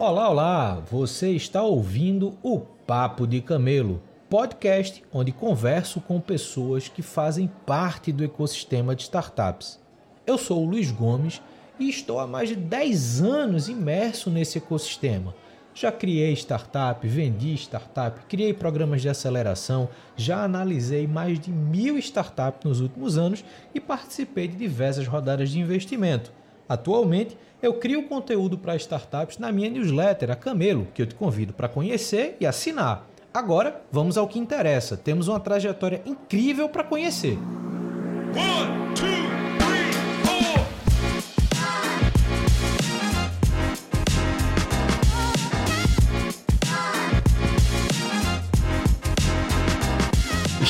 Olá, olá! Você está ouvindo o Papo de Camelo, podcast onde converso com pessoas que fazem parte do ecossistema de startups. Eu sou o Luiz Gomes e estou há mais de 10 anos imerso nesse ecossistema. Já criei startup, vendi startup, criei programas de aceleração, já analisei mais de mil startups nos últimos anos e participei de diversas rodadas de investimento. Atualmente, eu crio conteúdo para startups na minha newsletter, a Camelo, que eu te convido para conhecer e assinar. Agora, vamos ao que interessa. Temos uma trajetória incrível para conhecer. One, two.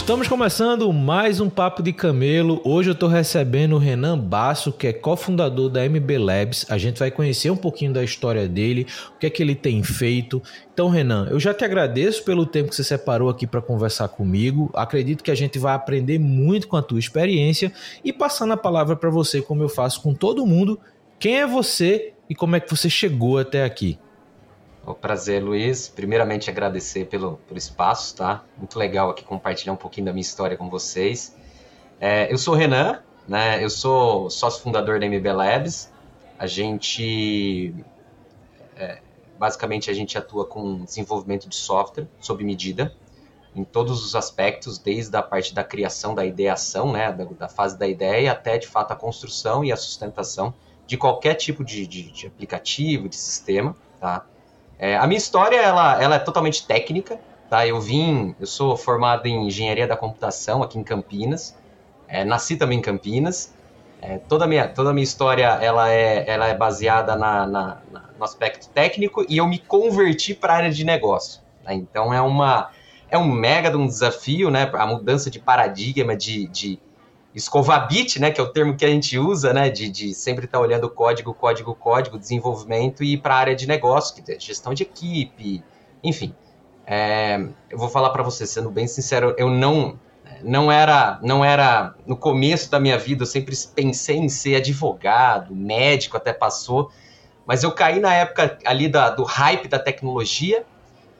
Estamos começando mais um Papo de Camelo. Hoje eu estou recebendo o Renan Basso, que é cofundador da MB Labs. A gente vai conhecer um pouquinho da história dele, o que é que ele tem feito. Então, Renan, eu já te agradeço pelo tempo que você separou aqui para conversar comigo. Acredito que a gente vai aprender muito com a tua experiência e passando a palavra para você, como eu faço com todo mundo. Quem é você e como é que você chegou até aqui? O prazer, Luiz. Primeiramente, agradecer pelo, pelo espaço, tá? Muito legal aqui compartilhar um pouquinho da minha história com vocês. É, eu sou o Renan, né? Eu sou sócio fundador da MB Labs. A gente, é, basicamente, a gente atua com desenvolvimento de software sob medida, em todos os aspectos, desde a parte da criação, da ideação, né? Da, da fase da ideia até, de fato, a construção e a sustentação de qualquer tipo de, de, de aplicativo, de sistema, tá? É, a minha história, ela, ela é totalmente técnica, tá? Eu vim, eu sou formado em Engenharia da Computação aqui em Campinas, é, nasci também em Campinas, é, toda, a minha, toda a minha história, ela é, ela é baseada na, na, na no aspecto técnico e eu me converti para a área de negócio, tá? Então é uma... É um mega de um desafio, né? A mudança de paradigma, de, de, escovabit, né, que é o termo que a gente usa, né, de, de sempre estar tá olhando código, código, código, desenvolvimento e para a área de negócio, que é gestão de equipe, enfim. É, eu vou falar para você, sendo bem sincero, eu não não era não era no começo da minha vida, eu sempre pensei em ser advogado, médico até passou, mas eu caí na época ali da, do hype da tecnologia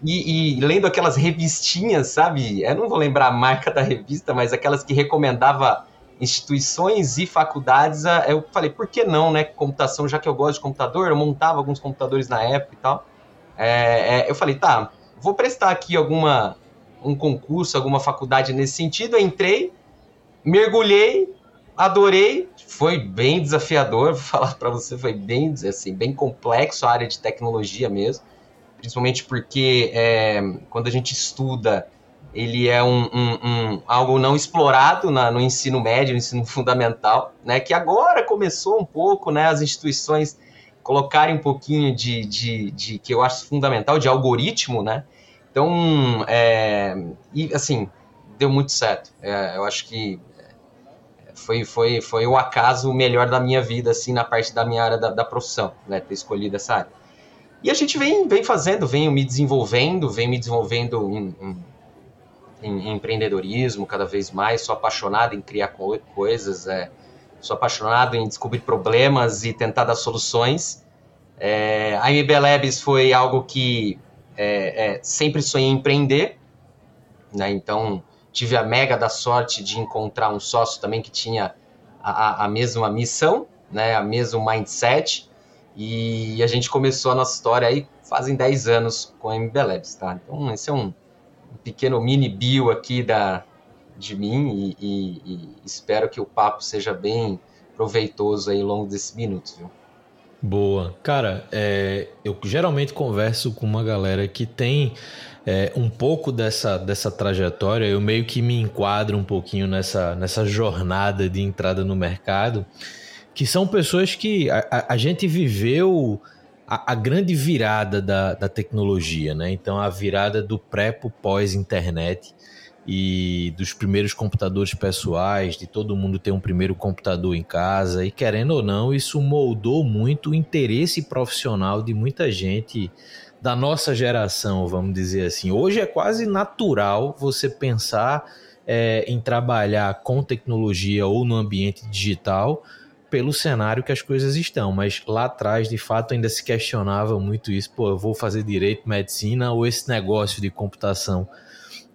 e, e, lendo aquelas revistinhas, sabe? Eu não vou lembrar a marca da revista, mas aquelas que recomendava instituições e faculdades, eu falei, por que não, né? Computação, já que eu gosto de computador, eu montava alguns computadores na época e tal. É, é, eu falei, tá, vou prestar aqui alguma um concurso, alguma faculdade nesse sentido. Eu entrei, mergulhei, adorei, foi bem desafiador, vou falar para você, foi bem assim, bem complexo a área de tecnologia mesmo, principalmente porque é, quando a gente estuda ele é um, um, um, algo não explorado na, no ensino médio, no ensino fundamental, né, que agora começou um pouco, né, as instituições colocarem um pouquinho de, de, de que eu acho fundamental, de algoritmo, né, então, é, e assim, deu muito certo, é, eu acho que foi, foi, foi o acaso melhor da minha vida, assim, na parte da minha área da, da profissão, né, ter escolhido essa área. E a gente vem, vem fazendo, vem me desenvolvendo, vem me desenvolvendo em, em em, empreendedorismo cada vez mais, sou apaixonado em criar co coisas, é, sou apaixonado em descobrir problemas e tentar dar soluções. É, a MB Labs foi algo que é, é, sempre sonhei em empreender, né? então tive a mega da sorte de encontrar um sócio também que tinha a, a mesma missão, né? a mesmo mindset, e a gente começou a nossa história aí fazem 10 anos com a MB Labs, tá? Então esse é um um pequeno mini bio aqui da, de mim e, e, e, espero que o papo seja bem proveitoso aí ao longo desses minutos, viu? Boa. Cara, é, eu geralmente converso com uma galera que tem é, um pouco dessa, dessa trajetória, eu meio que me enquadro um pouquinho nessa, nessa jornada de entrada no mercado, que são pessoas que a, a, a gente viveu a, a, grande virada da, da tecnologia, né? Então, a virada do pré pós-internet e dos primeiros computadores pessoais, de todo mundo ter um primeiro computador em casa, e querendo ou não, isso moldou muito o interesse profissional de muita gente da nossa geração, vamos dizer assim. Hoje é quase natural você pensar é, em trabalhar com tecnologia ou no ambiente digital pelo cenário que as coisas estão, mas lá atrás, de fato, ainda se questionava muito isso, pô, eu vou fazer direito, medicina ou esse negócio de computação.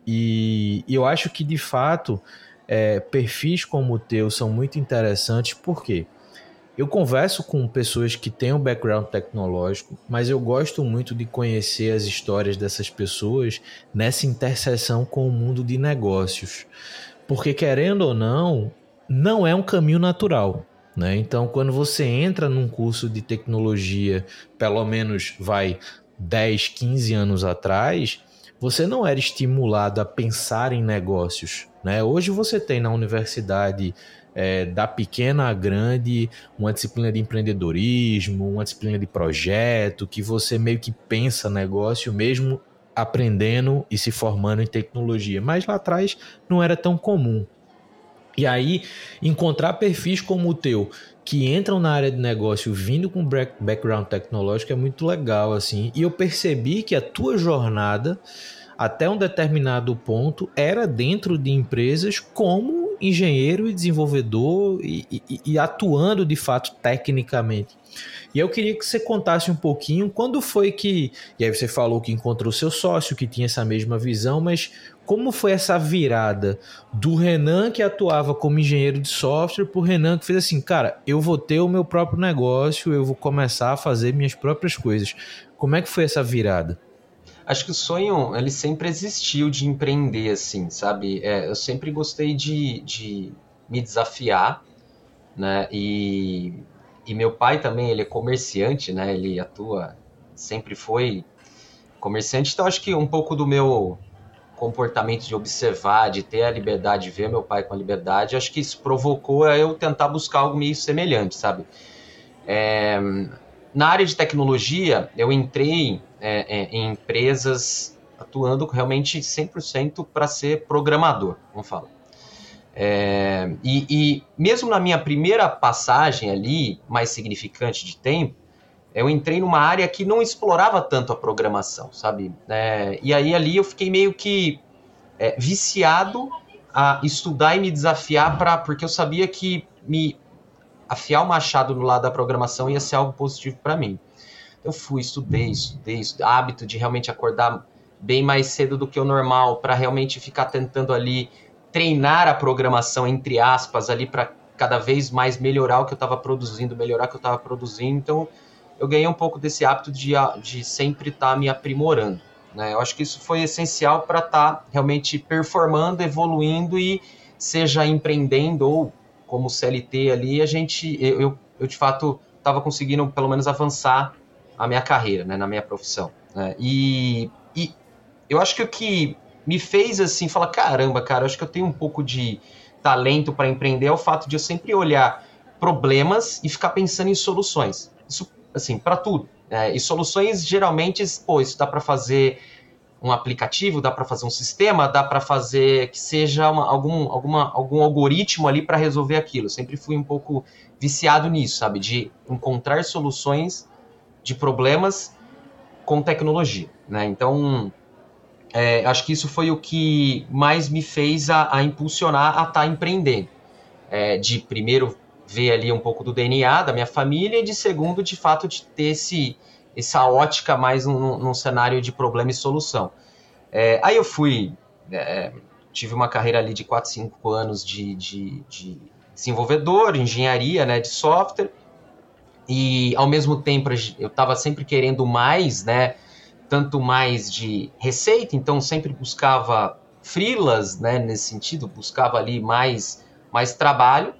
E, e eu acho que, de fato, é, perfis como o teu são muito interessantes, por quê? Eu converso com pessoas que têm um background tecnológico, mas eu gosto muito de conhecer as histórias dessas pessoas nessa interseção com o mundo de negócios. Porque, querendo ou não, não é um caminho natural. Né? Então, quando você entra num curso de tecnologia, pelo menos vai 10, 15 anos atrás, você não era estimulado a pensar em negócios. Né? Hoje você tem na universidade é, da pequena a grande uma disciplina de empreendedorismo, uma disciplina de projeto, que você meio que pensa negócio mesmo aprendendo e se formando em tecnologia. Mas lá atrás não era tão comum. E aí, encontrar perfis como o teu, que entram na área de negócio vindo com background tecnológico é muito legal, assim. E eu percebi que a tua jornada, até um determinado ponto, era dentro de empresas como engenheiro e desenvolvedor e, e, e atuando de fato tecnicamente. E eu queria que você contasse um pouquinho quando foi que. E aí você falou que encontrou seu sócio, que tinha essa mesma visão, mas como foi essa virada do Renan que atuava como engenheiro de software para o Renan que fez assim, cara, eu vou ter o meu próprio negócio, eu vou começar a fazer minhas próprias coisas. Como é que foi essa virada? Acho que o sonho, ele sempre existiu de empreender, assim, sabe? É, eu sempre gostei de, de me desafiar, né? E, e meu pai também, ele é comerciante, né? Ele atua, sempre foi comerciante, então acho que um pouco do meu comportamento de observar, de ter a liberdade, de ver meu pai com a liberdade, acho que isso provocou eu tentar buscar algo meio semelhante, sabe? É, na área de tecnologia, eu entrei é, é, em empresas atuando realmente 100% para ser programador, vamos falar. É, e, e, mesmo na minha primeira passagem ali, mais significante de tempo, eu entrei numa área que não explorava tanto a programação, sabe? É, e aí ali eu fiquei meio que é, viciado a estudar e me desafiar para porque eu sabia que me afiar o machado no lado da programação ia ser algo positivo para mim. Eu fui, estudei, estudei, estudei, hábito de realmente acordar bem mais cedo do que o normal para realmente ficar tentando ali treinar a programação entre aspas ali para cada vez mais melhorar o que eu estava produzindo, melhorar o que eu estava produzindo. Então eu ganhei um pouco desse hábito de, de sempre estar tá me aprimorando. Né? Eu acho que isso foi essencial para estar tá realmente performando, evoluindo e seja empreendendo ou como CLT ali, a gente, eu, eu, eu de fato estava conseguindo pelo menos avançar a minha carreira, né, na minha profissão. Né? E, e eu acho que o que me fez assim falar, caramba, cara, acho que eu tenho um pouco de talento para empreender é o fato de eu sempre olhar problemas e ficar pensando em soluções. Isso assim, para tudo. É, e soluções, geralmente, pô, isso dá para fazer um aplicativo, dá para fazer um sistema, dá para fazer que seja uma, algum, alguma, algum algoritmo ali para resolver aquilo. Sempre fui um pouco viciado nisso, sabe? De encontrar soluções de problemas com tecnologia, né? Então, é, acho que isso foi o que mais me fez a, a impulsionar a estar tá empreendendo. É, de primeiro ver ali um pouco do DNA da minha família e de segundo, de fato, de ter esse, essa ótica mais num, cenário de problema e solução. É, aí eu fui, é, tive uma carreira ali de 4, 5 anos de, de, de desenvolvedor, engenharia, né, de software, e ao mesmo tempo eu estava sempre querendo mais, né, tanto mais de receita, então sempre buscava frilas, né, nesse sentido, buscava ali mais, mais trabalho,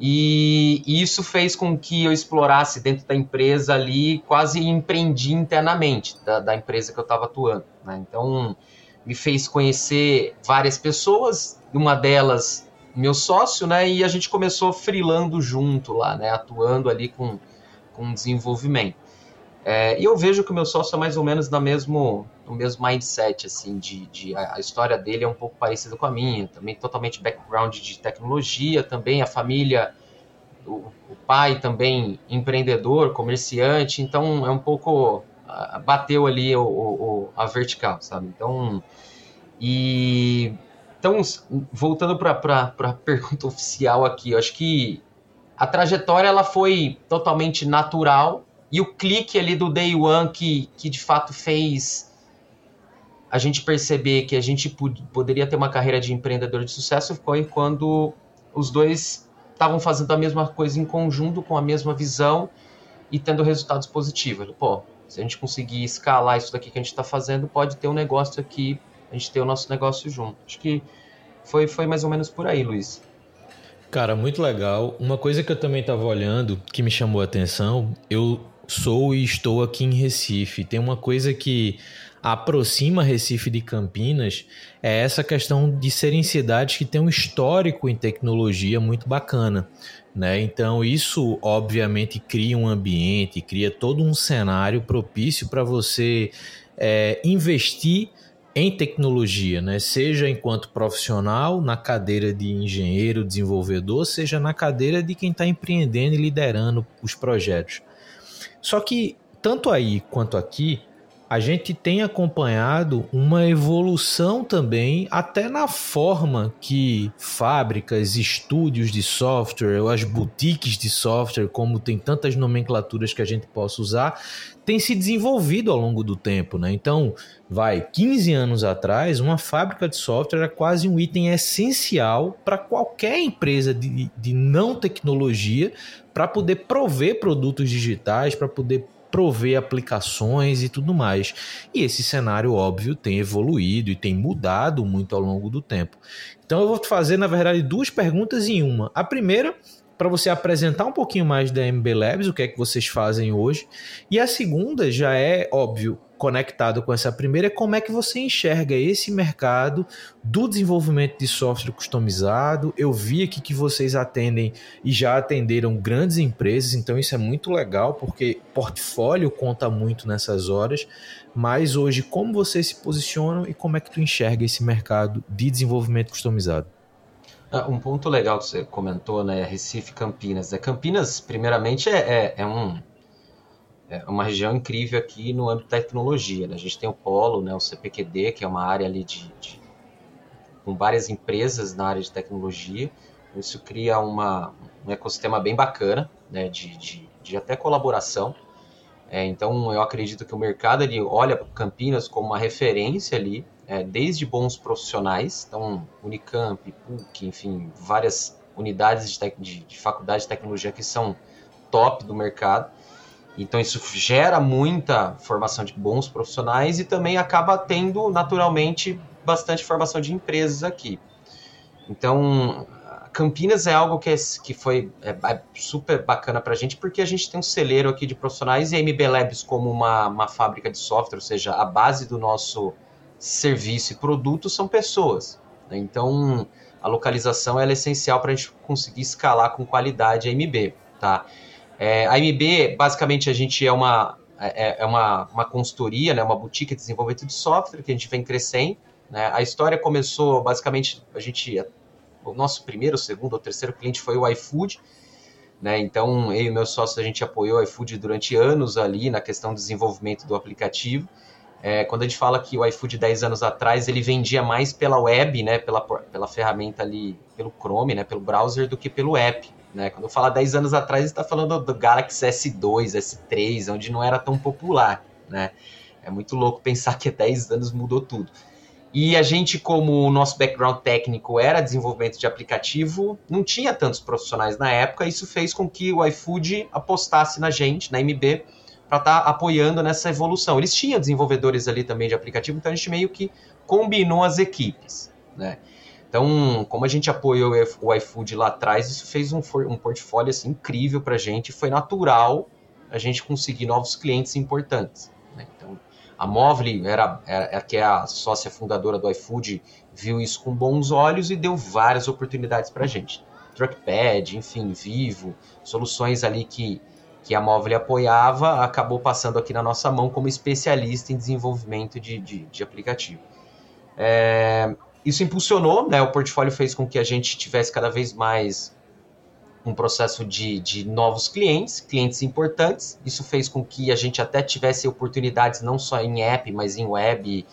e isso fez com que eu explorasse dentro da empresa ali, quase empreendi internamente da, da empresa que eu estava atuando. Né? Então, me fez conhecer várias pessoas, uma delas meu sócio, né? E a gente começou frilando junto lá, né? Atuando ali com, com desenvolvimento. É, e eu vejo que o meu sócio é mais ou menos no mesmo, no mesmo mindset, assim, de, de a, a, história dele é um pouco parecida com a minha, também totalmente background de tecnologia, também a família, o, o pai também empreendedor, comerciante, então é um pouco, bateu ali o, o, a vertical, sabe? Então, e, então voltando para a pergunta oficial aqui, eu acho que a trajetória ela foi totalmente natural e o clique ali do day one que, que de fato fez a gente perceber que a gente poderia ter uma carreira de empreendedor de sucesso foi quando os dois estavam fazendo a mesma coisa em conjunto, com a mesma visão e tendo resultados positivos. Pô, se a gente conseguir escalar isso daqui que a gente está fazendo, pode ter um negócio aqui, a gente ter o nosso negócio junto. Acho que foi, foi mais ou menos por aí, Luiz. Cara, muito legal. Uma coisa que eu também estava olhando, que me chamou a atenção, eu sou e estou aqui em Recife. Tem uma coisa que aproxima Recife de Campinas é essa questão de serem cidades que têm um histórico em tecnologia muito bacana. Né? Então, isso obviamente cria um ambiente, cria todo um cenário propício para você é, investir em tecnologia, né? seja enquanto profissional, na cadeira de engenheiro, desenvolvedor, seja na cadeira de quem está empreendendo e liderando os projetos. Só que, tanto aí quanto aqui, a gente tem acompanhado uma evolução também, até na forma que fábricas, estúdios de software, ou as boutiques de software, como tem tantas nomenclaturas que a gente possa usar, tem se desenvolvido ao longo do tempo. Né? Então, vai, 15 anos atrás, uma fábrica de software era quase um item essencial para qualquer empresa de, de não tecnologia para poder prover produtos digitais, para poder prover aplicações e tudo mais. E esse cenário, óbvio, tem evoluído e tem mudado muito ao longo do tempo. Então eu vou fazer, na verdade, duas perguntas em uma. A primeira, para você apresentar um pouquinho mais da MB Labs, o que é que vocês fazem hoje. E a segunda já é, óbvio, conectado com essa primeira é como é que você enxerga esse mercado do desenvolvimento de software customizado. Eu vi aqui que vocês atendem e já atenderam grandes empresas, então isso é muito legal porque portfólio conta muito nessas horas. Mas hoje, como vocês se posicionam e como é que tu enxerga esse mercado de desenvolvimento customizado? Ah, um ponto legal que você comentou, né? Recife Campinas. É, Campinas, primeiramente, é, é, é um é uma região incrível aqui no âmbito da tecnologia. Né? A gente tem o Polo, né, o CPQD, que é uma área ali de, de, com várias empresas na área de tecnologia. Isso cria uma, um ecossistema bem bacana, né, de, de, de até colaboração. É, então, eu acredito que o mercado ele olha Campinas como uma referência ali, é, desde bons profissionais, então Unicamp, PUC, enfim, várias unidades de, de, de faculdade de tecnologia que são top do mercado então isso gera muita formação de bons profissionais e também acaba tendo naturalmente bastante formação de empresas aqui. Então, Campinas é algo que, é, que foi é, é super bacana para a gente, porque a gente tem um celeiro aqui de profissionais e a MB Labs como uma, uma fábrica de software, ou seja, a base do nosso serviço e produto são pessoas. Né? Então, a localização é essencial para a gente conseguir escalar com qualidade a MB. Tá? É, a MB, basicamente, a gente é uma, é, é, uma, uma consultoria, né, uma boutique de desenvolvimento de software que a gente vem crescendo. Né? A história começou, basicamente, a gente, o nosso primeiro, segundo ou terceiro cliente foi o iFood, né? Então, eu e meus sócios, a gente apoiou o iFood durante anos ali na questão do desenvolvimento do aplicativo. É, quando a gente fala que o iFood 10 anos atrás, ele vendia mais pela web, né, pela, pela ferramenta ali, pelo Chrome, né, pelo browser, do que pelo app. Né? Quando eu falo 10 anos atrás, está falando do Galaxy S2, S3, onde não era tão popular. Né? É muito louco pensar que há 10 anos mudou tudo. E a gente, como o nosso background técnico era desenvolvimento de aplicativo, não tinha tantos profissionais na época. Isso fez com que o iFood apostasse na gente, na MB, para estar tá apoiando nessa evolução. Eles tinham desenvolvedores ali também de aplicativo, então a gente meio que combinou as equipes. Né? Então, como a gente apoiou o iFood lá atrás, isso fez um, um portfólio assim, incrível para a gente. Foi natural a gente conseguir novos clientes importantes. Né? Então, a Movile, era, era, era, que é a sócia fundadora do iFood, viu isso com bons olhos e deu várias oportunidades para a gente. Truckpad, enfim, Vivo, soluções ali que, que a Movile apoiava, acabou passando aqui na nossa mão como especialista em desenvolvimento de, de, de aplicativo. É, isso impulsionou, né? O portfólio fez com que a gente tivesse cada vez mais um processo de, de novos clientes, clientes importantes. Isso fez com que a gente até tivesse oportunidades não só em app, mas em web,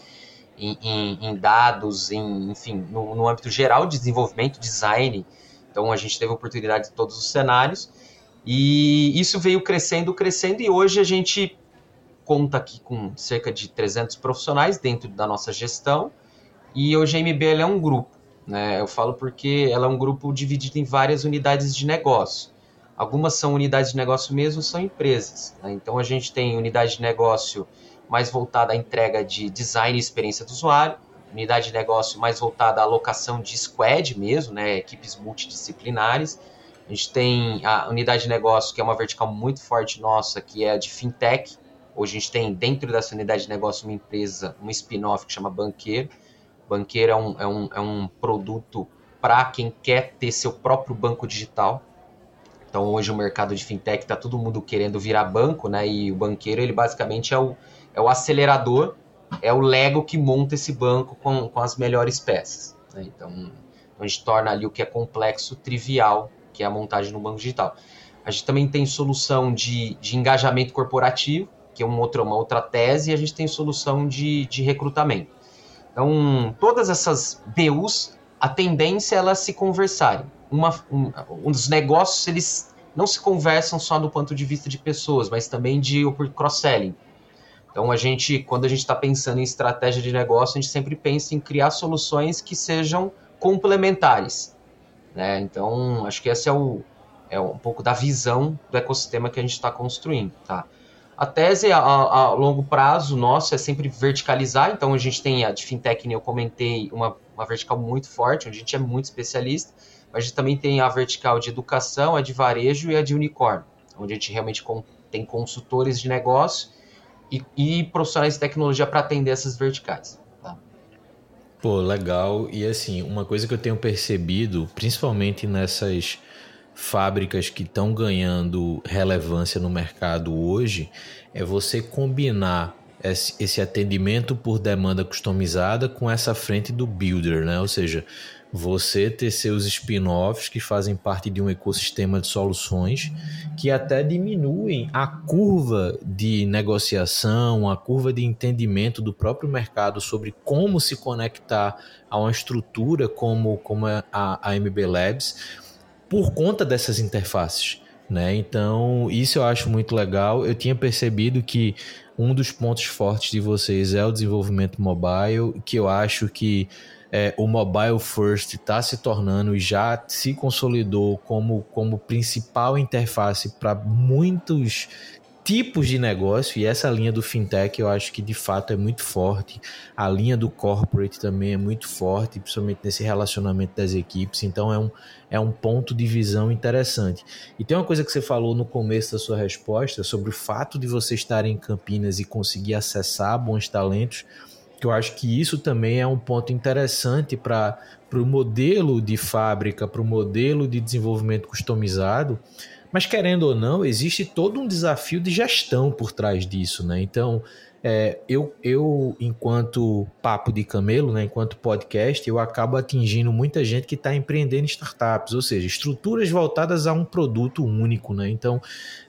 em, em, em dados, em, enfim, no, no, âmbito geral de desenvolvimento, design. Então a gente teve oportunidade de todos os cenários e isso veio crescendo, crescendo e hoje a gente conta aqui com cerca de 300 profissionais dentro da nossa gestão e a MBL é um grupo. Né? Eu falo porque ela é um grupo dividido em várias unidades de negócio. Algumas são unidades de negócio mesmo, são empresas. Né? Então a gente tem unidade de negócio mais voltada à entrega de design e experiência do usuário, unidade de negócio mais voltada à alocação de squad mesmo, né? equipes multidisciplinares. A gente tem a unidade de negócio, que é uma vertical muito forte nossa, que é a de fintech. Hoje a gente tem dentro dessa unidade de negócio uma empresa, uma spin-off que chama Banqueiro. Banqueiro é um, é um, é um produto para quem quer ter seu próprio banco digital. Então hoje o mercado de fintech está todo mundo querendo virar banco, né? E o banqueiro ele basicamente é o, é o acelerador, é o Lego que monta esse banco com, com as melhores peças. Né? Então a gente torna ali o que é complexo trivial, que é a montagem no banco digital. A gente também tem solução de, de engajamento corporativo, que é uma outra, uma outra tese, e a gente tem solução de, de recrutamento. Então, todas essas BUs, a tendência é elas se conversarem uma, um, um dos negócios, eles não se conversam só do ponto de vista de pessoas, mas também de cross-selling. Então, a gente, quando a gente está pensando em estratégia de negócio, a gente sempre pensa em criar soluções que sejam complementares. Né? Então, acho que esse é, o, é um pouco da visão do ecossistema que a gente está construindo. Tá? A tese a, a, longo prazo nossa é sempre verticalizar, então a gente tem a de fintech, eu comentei, uma, uma vertical muito forte, onde a gente é muito especialista, a gente também tem a vertical de educação, a de varejo e a de unicórnio, onde a gente realmente tem consultores de negócio e, e profissionais de tecnologia para atender essas verticais. Tá? Pô, legal. E assim, uma coisa que eu tenho percebido, principalmente nessas fábricas que estão ganhando relevância no mercado hoje, é você combinar esse atendimento por demanda customizada com essa frente do builder, né? Ou seja, você ter seus spin-offs que fazem parte de um ecossistema de soluções que até diminuem a curva de negociação, a curva de entendimento do próprio mercado sobre como se conectar a uma estrutura como, como a, a MB Labs por conta dessas interfaces. Né? Então, isso eu acho muito legal. Eu tinha percebido que um dos pontos fortes de vocês é o desenvolvimento mobile, que eu acho que é, o mobile first está se tornando e já se consolidou como, como principal interface para muitos tipos de negócio e essa linha do fintech eu acho que de fato é muito forte. A linha do corporate também é muito forte, principalmente nesse relacionamento das equipes. Então é um, é um ponto de visão interessante. E tem uma coisa que você falou no começo da sua resposta sobre o fato de você estar em Campinas e conseguir acessar bons talentos que eu acho que isso também é um ponto interessante para o modelo de fábrica, para o modelo de desenvolvimento customizado. Mas querendo ou não, existe todo um desafio de gestão por trás disso, né? Então, é, eu, eu, enquanto papo de camelo, né, enquanto podcast, eu acabo atingindo muita gente que está empreendendo startups, ou seja, estruturas voltadas a um produto único. Né? Então,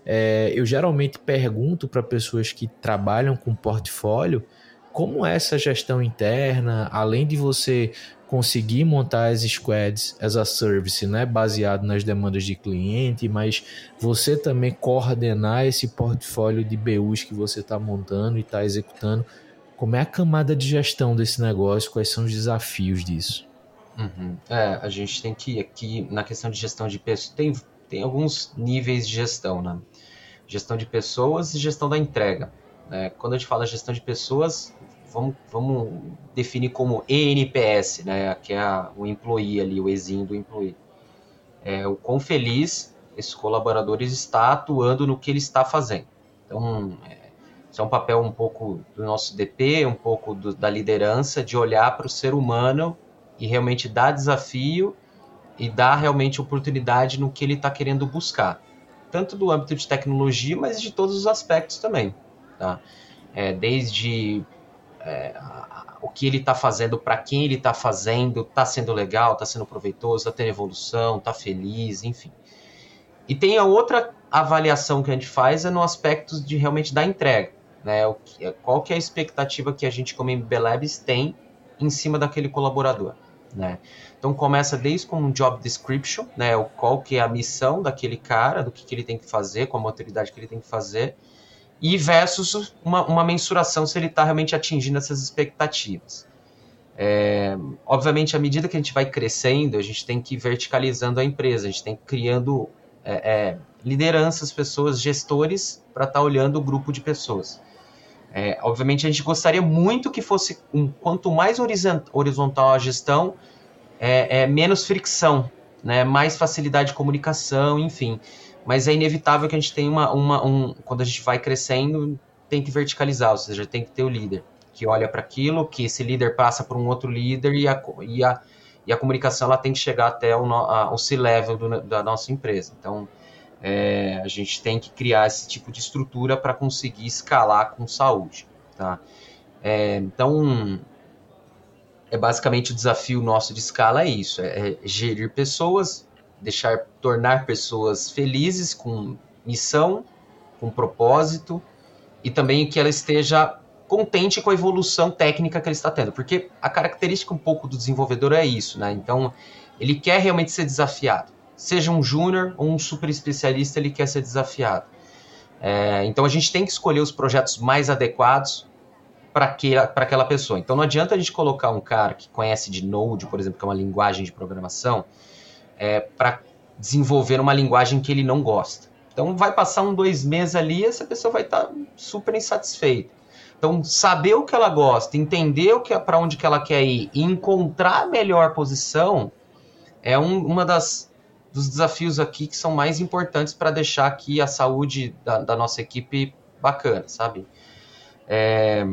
é, eu geralmente pergunto para pessoas que trabalham com portfólio como é essa gestão interna, além de você conseguir montar as squads as a service, né, baseado nas demandas de cliente, mas você também coordenar esse portfólio de BUs que você está montando e está executando. Como é a camada de gestão desse negócio? Quais são os desafios disso? Uhum. É, a gente tem que aqui na questão de gestão de pessoas tem tem alguns níveis de gestão, né? Gestão de pessoas e gestão da entrega. Né? Quando a gente fala gestão de pessoas, vamos, vamos definir como ENPS, né? que é a, o employee ali, o exim do employee. É, o quão feliz esses colaboradores está atuando no que ele está fazendo. Então, é, isso é um papel um pouco do nosso DP, um pouco do, da liderança, de olhar para o ser humano e realmente dar desafio e dar realmente oportunidade no que ele está querendo buscar. Tanto do âmbito de tecnologia, mas de todos os aspectos também. Tá? É, desde é, o que ele está fazendo, para quem ele está fazendo, está sendo legal, está sendo proveitoso, está tendo evolução, está feliz, enfim. E tem a outra avaliação que a gente faz é no aspecto de realmente da entrega. Né? O que, qual que é a expectativa que a gente como MB Labs tem em cima daquele colaborador. né? Então começa desde com um job description, né? O qual que é a missão daquele cara, do que, que ele tem que fazer, com a maturidade que ele tem que fazer, e versus uma, uma mensuração se ele está realmente atingindo essas expectativas. É, obviamente, à medida que a gente vai crescendo, a gente tem que ir verticalizando a empresa, a gente tem que ir criando é, é, lideranças, pessoas, gestores, para estar tá olhando o grupo de pessoas. É, obviamente, a gente gostaria muito que fosse, um, quanto mais horizontal a gestão, é, é, menos fricção, né, mais facilidade de comunicação, enfim. Mas é inevitável que a gente tenha uma, uma um, quando a gente vai crescendo, tem que verticalizar, ou seja, tem que ter o líder que olha para aquilo, que esse líder passa para um outro líder e a, e a, e a comunicação ela tem que chegar até o, a, o C-level da nossa empresa. Então, é, a gente tem que criar esse tipo de estrutura para conseguir escalar com saúde. Tá? É, então, é basicamente o desafio nosso de escala é isso: é, é gerir pessoas, deixar tornar pessoas felizes com missão, com propósito e também que ela esteja contente com a evolução técnica que ele está tendo, porque a característica um pouco do desenvolvedor é isso, né? Então, ele quer realmente ser desafiado. Seja um júnior ou um super especialista, ele quer ser desafiado. É, então, a gente tem que escolher os projetos mais adequados para aquela pessoa. Então, não adianta a gente colocar um cara que conhece de Node, por exemplo, que é uma linguagem de programação, é, para desenvolver uma linguagem que ele não gosta. Então, vai passar um, dois meses ali e essa pessoa vai estar tá super insatisfeita. Então, saber o que ela gosta, entender é, para onde que ela quer ir e encontrar a melhor posição é um, uma das dos desafios aqui que são mais importantes para deixar aqui a saúde da, da nossa equipe bacana, sabe? É,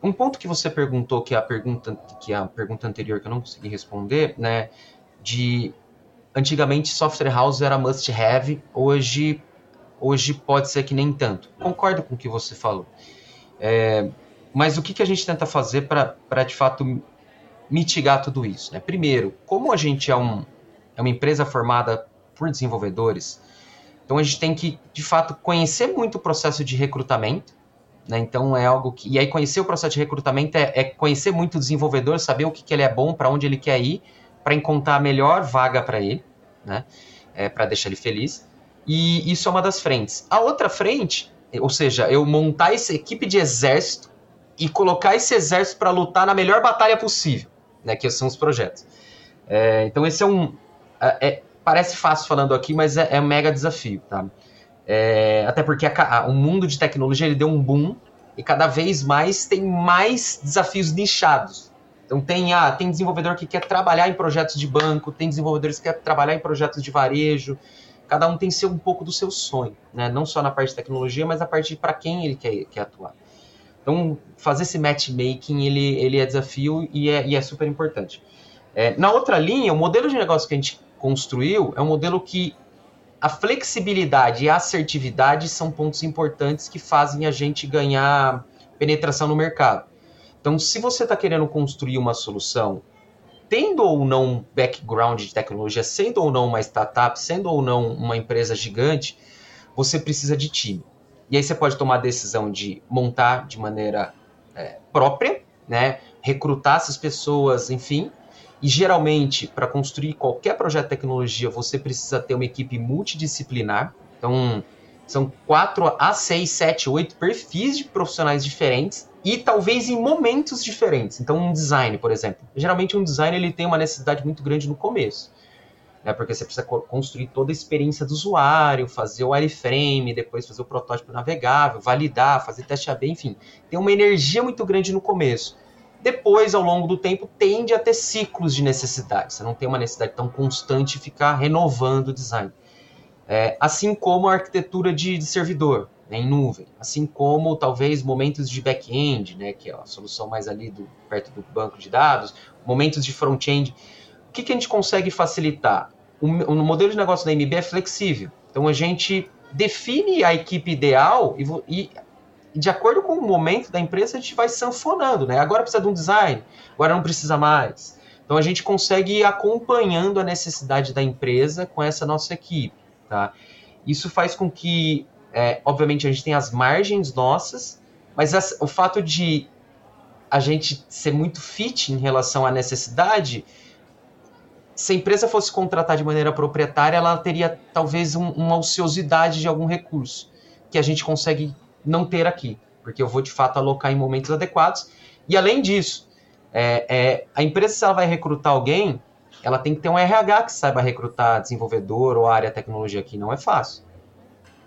um ponto que você perguntou, que é a pergunta que é a pergunta anterior que eu não consegui responder, né? De antigamente software house era must have, hoje hoje pode ser que nem tanto. Concordo com o que você falou. É, mas o que, que a gente tenta fazer para, de fato, mitigar tudo isso? Né? Primeiro, como a gente é, um, é uma empresa formada por desenvolvedores, então a gente tem que, de fato, conhecer muito o processo de recrutamento. Né? Então é algo que. E aí, conhecer o processo de recrutamento é, é conhecer muito o desenvolvedor, saber o que, que ele é bom, para onde ele quer ir, para encontrar a melhor vaga para ele, né? É, para deixar ele feliz. E isso é uma das frentes. A outra frente ou seja, eu montar essa equipe de exército e colocar esse exército para lutar na melhor batalha possível, né? Que são os projetos. É, então esse é um, é, é parece fácil falando aqui, mas é, é um mega desafio, tá? É, até porque a, a, o mundo de tecnologia ele deu um boom e cada vez mais tem mais desafios nichados. Então tem, ah, tem desenvolvedor que quer trabalhar em projetos de banco, tem desenvolvedores que quer trabalhar em projetos de varejo, cada um tem seu um pouco do seu sonho, né? Não só na parte de tecnologia, mas a parte para quem ele quer, quer atuar. Então, fazer esse matchmaking, ele, ele é desafio e é, e é super importante. É, na outra linha, o modelo de negócio que a gente construiu é um modelo que a flexibilidade e a assertividade são pontos importantes que fazem a gente ganhar penetração no mercado. Então, se você está querendo construir uma solução tendo ou não um background de tecnologia, sendo ou não uma startup, sendo ou não uma empresa gigante, você precisa de time. E aí você pode tomar a decisão de montar de maneira é, própria, né? recrutar essas pessoas, enfim. E geralmente, para construir qualquer projeto de tecnologia, você precisa ter uma equipe multidisciplinar. Então, são quatro a seis, sete, oito perfis de profissionais diferentes e talvez em momentos diferentes. Então, um design, por exemplo. Geralmente, um design ele tem uma necessidade muito grande no começo. Né, porque você precisa construir toda a experiência do usuário, fazer o wireframe, depois fazer o protótipo navegável, validar, fazer teste AB, enfim. Tem uma energia muito grande no começo. Depois, ao longo do tempo, tende a ter ciclos de necessidade. Você não tem uma necessidade tão constante de ficar renovando o design. É, assim como a arquitetura de, de servidor né, em nuvem, assim como talvez momentos de back-end, né, que é a solução mais ali do, perto do banco de dados, momentos de front-end. O que, que a gente consegue facilitar? O, o modelo de negócio da MB é flexível. Então a gente define a equipe ideal e, e, de acordo com o momento da empresa a gente vai sanfonando, né? Agora precisa de um design, agora não precisa mais. Então a gente consegue ir acompanhando a necessidade da empresa com essa nossa equipe, tá? Isso faz com que é, obviamente a gente tem as margens nossas, mas o fato de a gente ser muito fit em relação à necessidade, se a empresa fosse contratar de maneira proprietária, ela teria talvez um, uma ociosidade de algum recurso que a gente consegue não ter aqui, porque eu vou de fato alocar em momentos adequados. E além disso, é, é, a empresa, se ela vai recrutar alguém, ela tem que ter um RH que saiba recrutar desenvolvedor ou área tecnologia aqui. Não é fácil.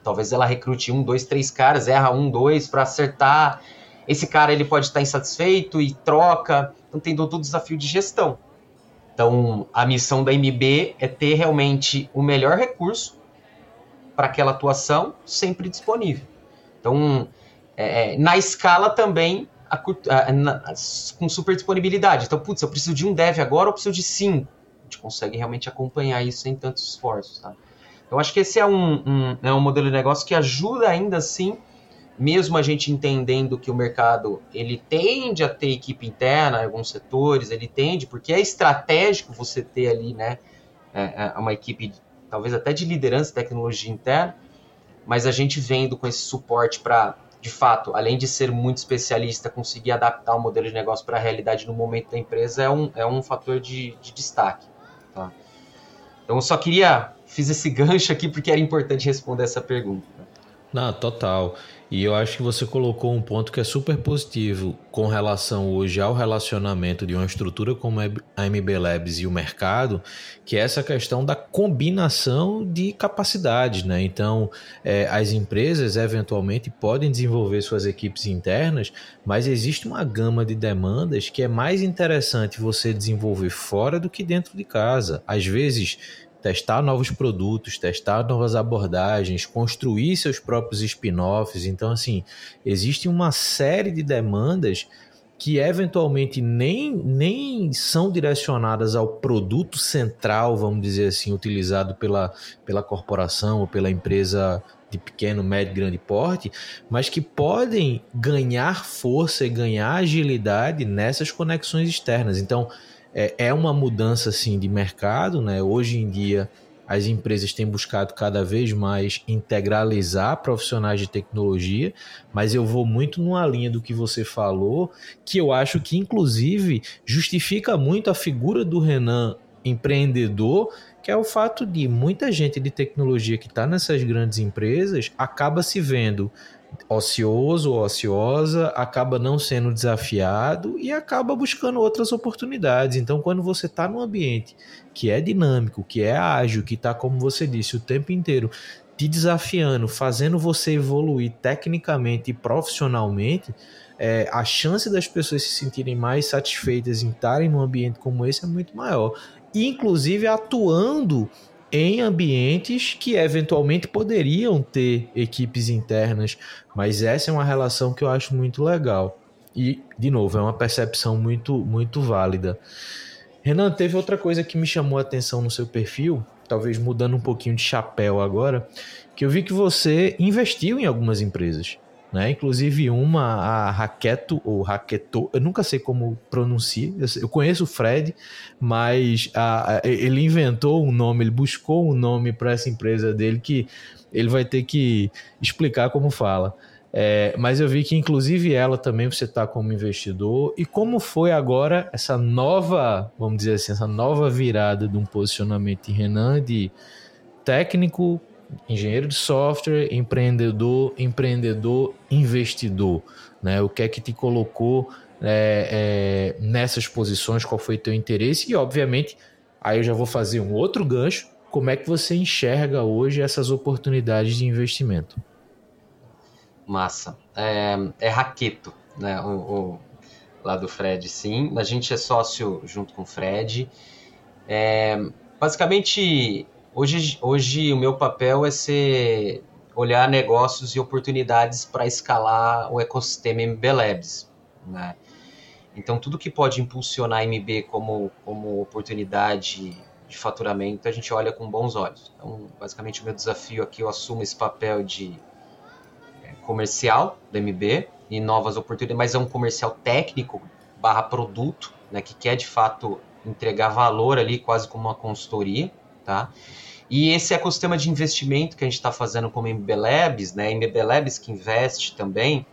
Talvez ela recrute um, dois, três caras, erra um, dois para acertar. Esse cara ele pode estar insatisfeito e troca. Então tem todo o desafio de gestão. Então a missão da MB é ter realmente o melhor recurso para aquela atuação sempre disponível. Então, é, é na escala também a, a, na, com super disponibilidade. Então, putz, eu preciso de um dev agora ou preciso de cinco? A gente consegue realmente acompanhar isso sem tantos esforços. Tá? Eu acho que esse é um, um, é um modelo de negócio que ajuda ainda assim, mesmo a gente entendendo que o mercado ele tende a ter equipe interna em alguns setores, ele tende, porque é estratégico você ter ali né, é, é uma equipe talvez até de liderança tecnologia interna, mas a gente vendo com esse suporte para, de fato, além de ser muito especialista, conseguir adaptar o modelo de negócio para a realidade no momento da empresa é um, é um fator de, de destaque. Tá? Então, eu só queria, fiz esse gancho aqui porque era importante responder essa pergunta. Não, total. E eu acho que você colocou um ponto que é super positivo com relação hoje ao relacionamento de uma estrutura como a MB Labs e o mercado, que é essa questão da combinação de capacidades, né? Então, é, as empresas eventualmente podem desenvolver suas equipes internas, mas existe uma gama de demandas que é mais interessante você desenvolver fora do que dentro de casa. Às vezes testar novos produtos, testar novas abordagens, construir seus próprios spin-offs. Então, assim, existe uma série de demandas que eventualmente nem, nem são direcionadas ao produto central, vamos dizer assim, utilizado pela, pela corporação ou pela empresa de pequeno, médio, grande porte, mas que podem ganhar força e ganhar agilidade nessas conexões externas. Então, é, é uma mudança assim de mercado, né? Hoje em dia as empresas têm buscado cada vez mais integralizar profissionais de tecnologia, mas eu vou muito numa linha do que você falou, que eu acho que inclusive justifica muito a figura do Renan empreendedor, que é o fato de muita gente de tecnologia que está nessas grandes empresas acaba se vendo ocioso ou ociosa, acaba não sendo desafiado e acaba buscando outras oportunidades. Então, quando você está num ambiente que é dinâmico, que é ágil, que está, como você disse, o tempo inteiro te desafiando, fazendo você evoluir tecnicamente e profissionalmente, é, a chance das pessoas se sentirem mais satisfeitas em estarem num ambiente como esse é muito maior. Inclusive atuando em ambientes que eventualmente poderiam ter equipes internas, mas essa é uma relação que eu acho muito legal. E, de novo, é uma percepção muito, muito válida. Renan, teve outra coisa que me chamou a atenção no seu perfil, talvez mudando um pouquinho de chapéu agora, que eu vi que você investiu em algumas empresas né? Inclusive uma, a Raqueto, ou Raqueto, eu nunca sei como pronuncia, eu conheço o Fred, mas a, a, ele inventou um nome, ele buscou um nome para essa empresa dele que ele vai ter que explicar como fala. É, mas eu vi que inclusive ela também você está como investidor. E como foi agora essa nova, vamos dizer assim, essa nova virada de um posicionamento de Renan de técnico engenheiro de software, empreendedor, empreendedor, investidor, né? O que é que te colocou é, é, nessas posições? Qual foi teu interesse? E obviamente, aí eu já vou fazer um outro gancho. Como é que você enxerga hoje essas oportunidades de investimento? Massa. É, é Raqueto, né? O, o, lá do Fred, sim. A gente é sócio junto com o Fred. É, basicamente, Hoje, hoje o meu papel é ser olhar negócios e oportunidades para escalar o ecossistema MB Labs, né? Então tudo que pode impulsionar a MB como como oportunidade de faturamento, a gente olha com bons olhos. Então, basicamente o meu desafio aqui eu assumo esse papel de é, comercial da MB e novas oportunidades, mas é um comercial técnico barra produto, né, que quer de fato entregar valor ali, quase como uma consultoria, tá? E esse ecossistema de investimento que a gente está fazendo como MB Labs, né, MB Labs que investe também,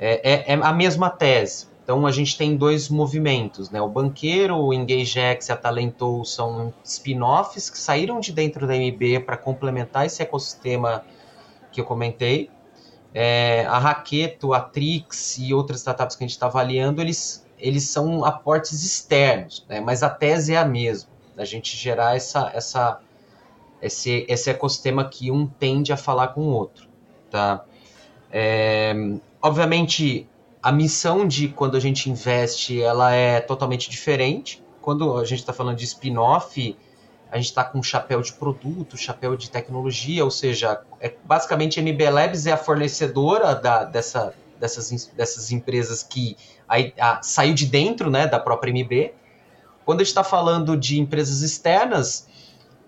é, é, é, a mesma tese. Então a gente tem dois movimentos, né? O Banqueiro, o EngageX e a Talentou são spin-offs que saíram de dentro da MB para complementar esse ecossistema que eu comentei. É, a Raqueto, a Trix e outras startups que a gente está avaliando, eles, eles são aportes externos, né? mas a tese é a mesma, a gente gerar essa, essa, esse, esse ecossistema que um tende a falar com o outro. Tá? É, obviamente, a missão de quando a gente investe ela é totalmente diferente. Quando a gente está falando de spin-off, a gente está com chapéu de produto, chapéu de tecnologia, ou seja, é, basicamente a MB Labs é a fornecedora da, dessa, dessas, dessas empresas que a, a, saiu de dentro né, da própria MB. Quando a gente está falando de empresas externas,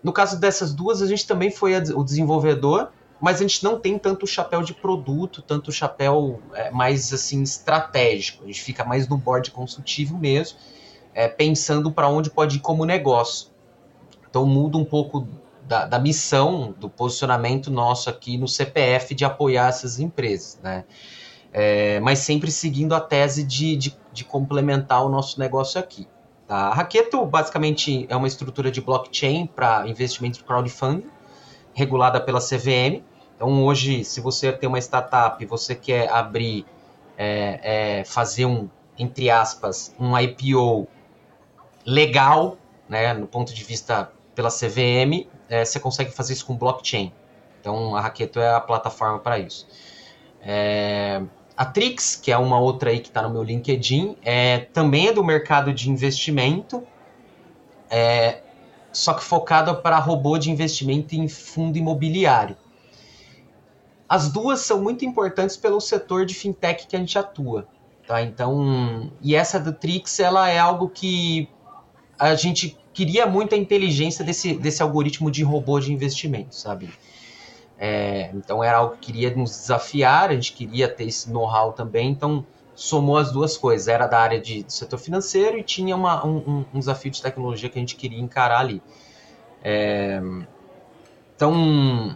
no caso dessas duas, a gente também foi o desenvolvedor, mas a gente não tem tanto chapéu de produto, tanto chapéu é, mais assim estratégico. A gente fica mais no board consultivo mesmo, é, pensando para onde pode ir como negócio. Então muda um pouco da, da, missão, do posicionamento nosso aqui no CPF de apoiar essas empresas, né? É, mas sempre seguindo a tese de, de, de, complementar o nosso negócio aqui. A Raqueto basicamente é uma estrutura de blockchain para investimento de crowdfunding, regulada pela CVM. Então hoje, se você tem uma startup e você quer abrir, é, é, fazer um, entre aspas, um IPO legal, né, no ponto de vista pela CVM, é, você consegue fazer isso com blockchain. Então a Raqueto é a plataforma para isso. É, a Trix, que é uma outra aí que está no meu LinkedIn, é, também é do mercado de investimento, é, só que focada para robô de investimento em fundo imobiliário. As duas são muito importantes pelo setor de fintech que a gente atua. Tá? Então, e essa do Trix, ela é algo que a gente queria muito a inteligência desse, desse algoritmo de robô de investimento, sabe? É, então era algo que queria nos desafiar, a gente queria ter esse know-how também, então somou as duas coisas. Era da área de, do setor financeiro e tinha uma, um, um, desafio de tecnologia que a gente queria encarar ali. É, então,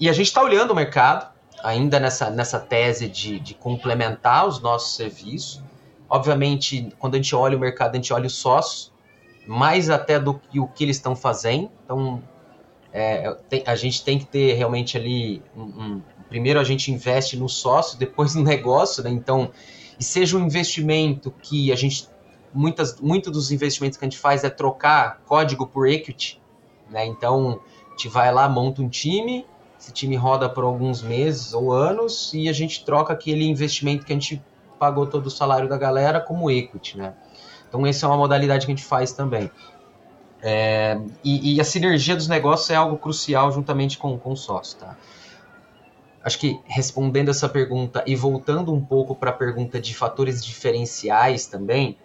e a gente está olhando o mercado, ainda nessa, nessa tese de, de complementar os nossos serviços. Obviamente, quando a gente olha o mercado, a gente olha os sócios, mais até do que o que eles estão fazendo. Então, é, tem, a gente tem que ter realmente ali um, um, primeiro a gente investe no sócio, depois no negócio, né? Então, e seja um investimento que a gente muitas muito dos investimentos que a gente faz é trocar código por equity, né? Então, a gente vai lá, monta um time, esse time roda por alguns meses ou anos e a gente troca aquele investimento que a gente pagou todo o salário da galera como equity, né? Então, essa é uma modalidade que a gente faz também. É, e, e, a sinergia dos negócios é algo crucial juntamente com, com o sócio. Tá? Acho que respondendo essa pergunta e voltando um pouco para a pergunta de fatores diferenciais também,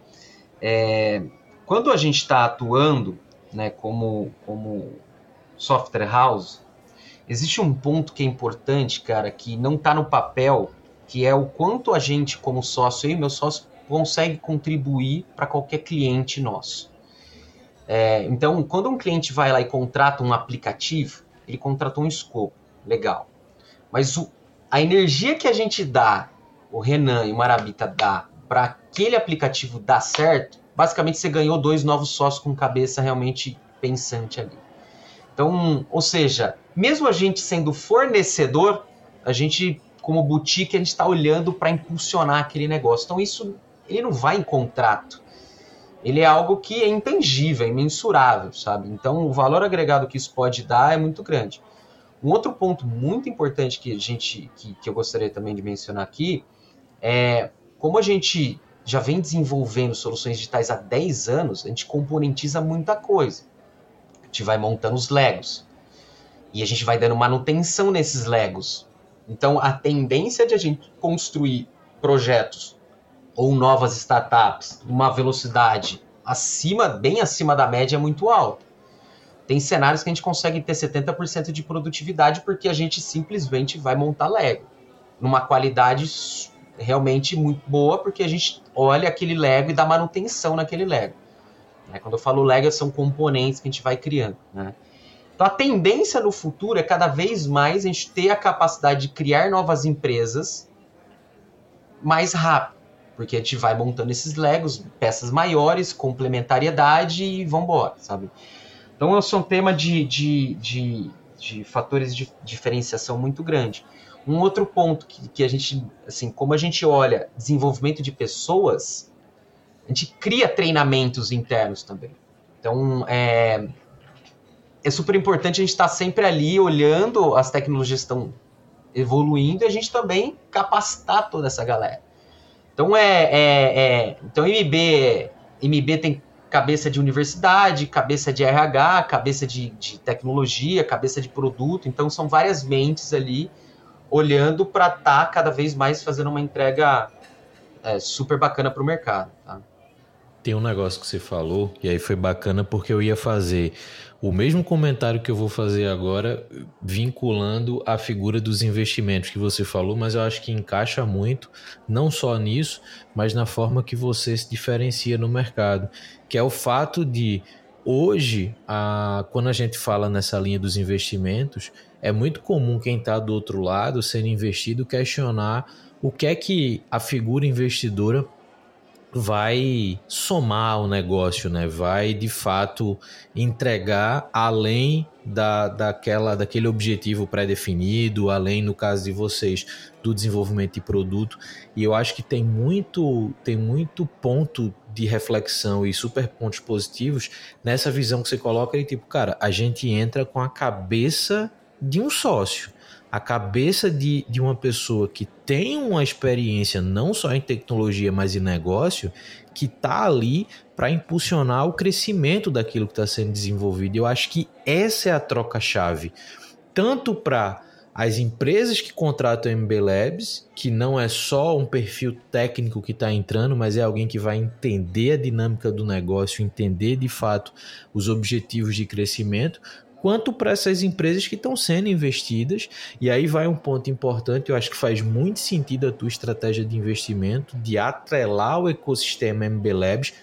é, quando a gente está atuando né, como, como software house, existe um ponto que é importante, cara, que não está no papel, que é o quanto a gente, como sócio, e meu sócio, consegue contribuir para qualquer cliente nosso. É, então, quando um cliente vai lá e contrata um aplicativo, ele contratou um escopo, legal. Mas o, a energia que a gente dá, o Renan e o Marabita dá, para aquele aplicativo dar certo, basicamente você ganhou dois novos sócios com cabeça realmente pensante ali. Então, ou seja, mesmo a gente sendo fornecedor, a gente, como boutique, a gente está olhando para impulsionar aquele negócio. Então, isso ele não vai em contrato. Ele é algo que é intangível, é imensurável, sabe? Então, o valor agregado que isso pode dar é muito grande. Um outro ponto muito importante que a gente, que, que eu gostaria também de mencionar aqui, é como a gente já vem desenvolvendo soluções digitais há 10 anos, a gente componentiza muita coisa. A gente vai montando os Legos. E a gente vai dando manutenção nesses Legos. Então, a tendência de a gente construir projetos ou novas startups uma velocidade acima, bem acima da média é muito alta. Tem cenários que a gente consegue ter 70% de produtividade porque a gente simplesmente vai montar Lego numa qualidade realmente muito boa porque a gente olha aquele Lego e dá manutenção naquele Lego. Né? Quando eu falo Lego, são componentes que a gente vai criando. Né? Então a tendência no futuro é cada vez mais a gente ter a capacidade de criar novas empresas mais rápido Porque a gente vai montando esses Legos, peças maiores, complementariedade e vambora, sabe? Então, é um tema de, de, de, de fatores de diferenciação muito grande. Um outro ponto que, que a gente, assim, como a gente olha desenvolvimento de pessoas, a gente cria treinamentos internos também. Então, é, é super importante a gente estar sempre ali olhando as tecnologias estão evoluindo e a gente também capacitar toda essa galera. Então é, é, é então MB, MB tem cabeça de universidade, cabeça de RH, cabeça de, de tecnologia, cabeça de produto. Então são várias mentes ali olhando para estar tá cada vez mais fazendo uma entrega é, super bacana para o mercado. Tá? Tem um negócio que você falou, e aí foi bacana porque eu ia fazer o mesmo comentário que eu vou fazer agora, vinculando a figura dos investimentos que você falou, mas eu acho que encaixa muito, não só nisso, mas na forma que você se diferencia no mercado, que é o fato de hoje, a, quando a gente fala nessa linha dos investimentos, é muito comum quem está do outro lado, sendo investido, questionar o que é que a figura investidora vai somar ao negócio, né? Vai de fato entregar além da, daquela, daquele objetivo pré-definido, além, no caso de vocês, do desenvolvimento de produto. E eu acho que tem muito, tem muito ponto de reflexão e super pontos positivos nessa visão que você coloca de tipo, cara, a gente entra com a cabeça de um sócio a cabeça de, de uma pessoa que tem uma experiência não só em tecnologia, mas em negócio, que está ali para impulsionar o crescimento daquilo que está sendo desenvolvido. Eu acho que essa é a troca-chave, tanto para as empresas que contratam MB Labs, que não é só um perfil técnico que está entrando, mas é alguém que vai entender a dinâmica do negócio, entender de fato os objetivos de crescimento, quanto para essas empresas que estão sendo investidas. E aí vai um ponto importante, eu acho que faz muito sentido a tua estratégia de investimento, de atrelar o ecossistema MB Labs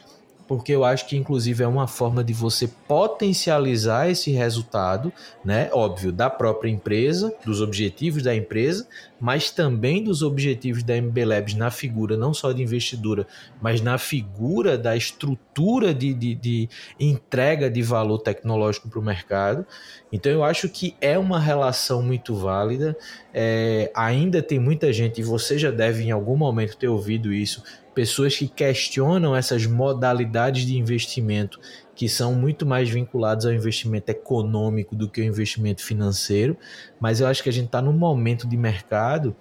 porque eu acho que inclusive é uma forma de você potencializar esse resultado, né? Óbvio, da própria empresa, dos objetivos da empresa, mas também dos objetivos da MB Labs na figura não só de investidora, mas na figura da estrutura de, de, de entrega de valor tecnológico para o mercado. Então eu acho que é uma relação muito válida. É, ainda tem muita gente, e você já deve em algum momento ter ouvido isso, pessoas que questionam essas modalidades de investimento que são muito mais vinculados ao investimento econômico do que ao investimento financeiro, mas eu acho que a gente está num momento de mercado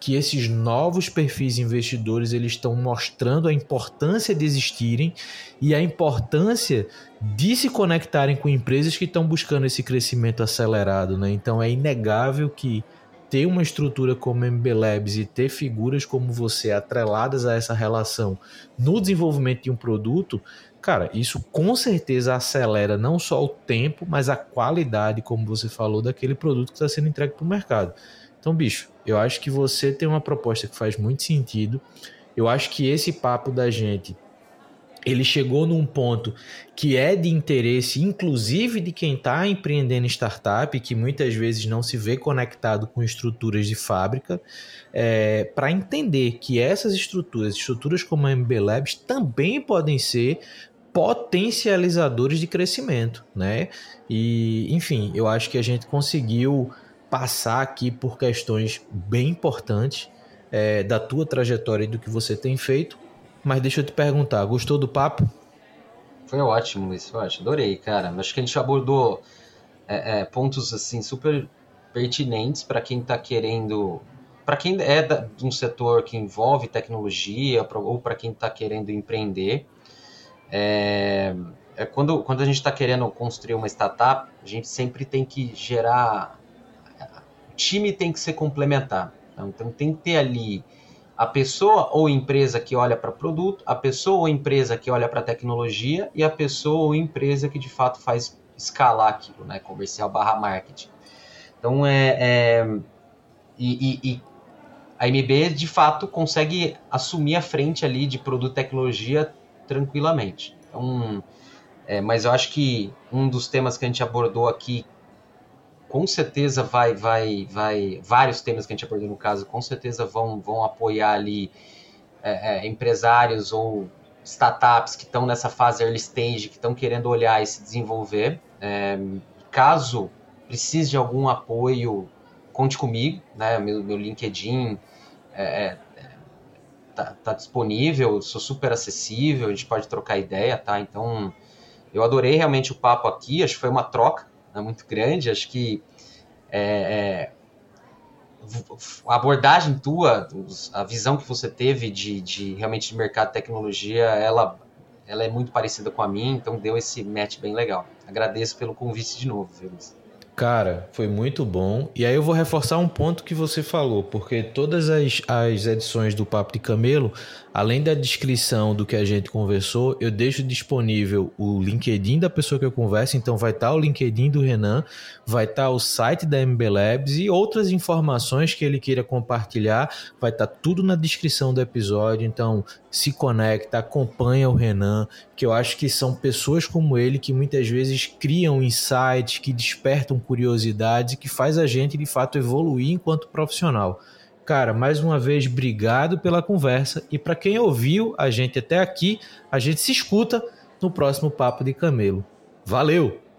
que esses novos perfis investidores eles estão mostrando a importância de existirem e a importância de se conectarem com empresas que estão buscando esse crescimento acelerado, né? Então é inegável que ter uma estrutura como MB Labs e ter figuras como você atreladas a essa relação no desenvolvimento de um produto, cara, isso com certeza acelera não só o tempo, mas a qualidade, como você falou, daquele produto que está sendo entregue para o mercado. Então, bicho, eu acho que você tem uma proposta que faz muito sentido. Eu acho que esse papo da gente ele chegou num ponto que é de interesse, inclusive de quem está empreendendo startup, que muitas vezes não se vê conectado com estruturas de fábrica, é, para entender que essas estruturas, estruturas como a MB Labs, também podem ser potencializadores de crescimento, né? E, enfim, eu acho que a gente conseguiu passar aqui por questões bem importantes é, da tua trajetória e do que você tem feito mas deixa eu te perguntar, gostou do papo? Foi ótimo, Luiz, foi ótimo. Adorei, cara. Acho que a gente abordou é, é, pontos assim super pertinentes para quem está querendo, para quem é da, de um setor que envolve tecnologia pra, ou para quem está querendo empreender. É, é quando, quando a gente está querendo construir uma startup, a gente sempre tem que gerar. O time tem que ser complementar. Então tem que ter ali a pessoa ou empresa que olha para produto, a pessoa ou empresa que olha para tecnologia e a pessoa ou empresa que de fato faz escalar aquilo, né? Comercial barra marketing. Então é, é e, e, e, a MB de fato consegue assumir a frente ali de produto e tecnologia tranquilamente. Então, é, mas eu acho que um dos temas que a gente abordou aqui com certeza vai, vai, vai, vários temas que a gente abordou no caso, com certeza vão, vão apoiar ali é, é, empresários ou startups que estão nessa fase early stage, que estão querendo olhar e se desenvolver. É, caso precise de algum apoio, conte comigo, né? Meu, meu LinkedIn é, é, tá, tá, disponível, sou super acessível, a gente pode trocar ideia, tá? Então, eu adorei realmente o papo aqui, acho que foi uma troca muito grande, acho que é, é a abordagem tua, a visão que você teve de, de realmente de mercado de tecnologia, ela, ela é muito parecida com a minha, então deu esse match bem legal. Agradeço pelo convite de novo, Feliz. Cara, foi muito bom. E aí eu vou reforçar um ponto que você falou, porque todas as, as edições do Papo de Camelo, além da descrição do que a gente conversou, eu deixo disponível o LinkedIn da pessoa que eu converso. Então vai estar tá o LinkedIn do Renan, vai estar tá o site da MB Labs e outras informações que ele queira compartilhar. Vai estar tá tudo na descrição do episódio. Então se conecta, acompanha o Renan, que eu acho que são pessoas como ele que muitas vezes criam insights, que despertam curiosidades e que faz a gente de fato evoluir enquanto profissional. Cara, mais uma vez, obrigado pela conversa e para quem ouviu a gente até aqui, a gente se escuta no próximo Papo de Camelo. Valeu!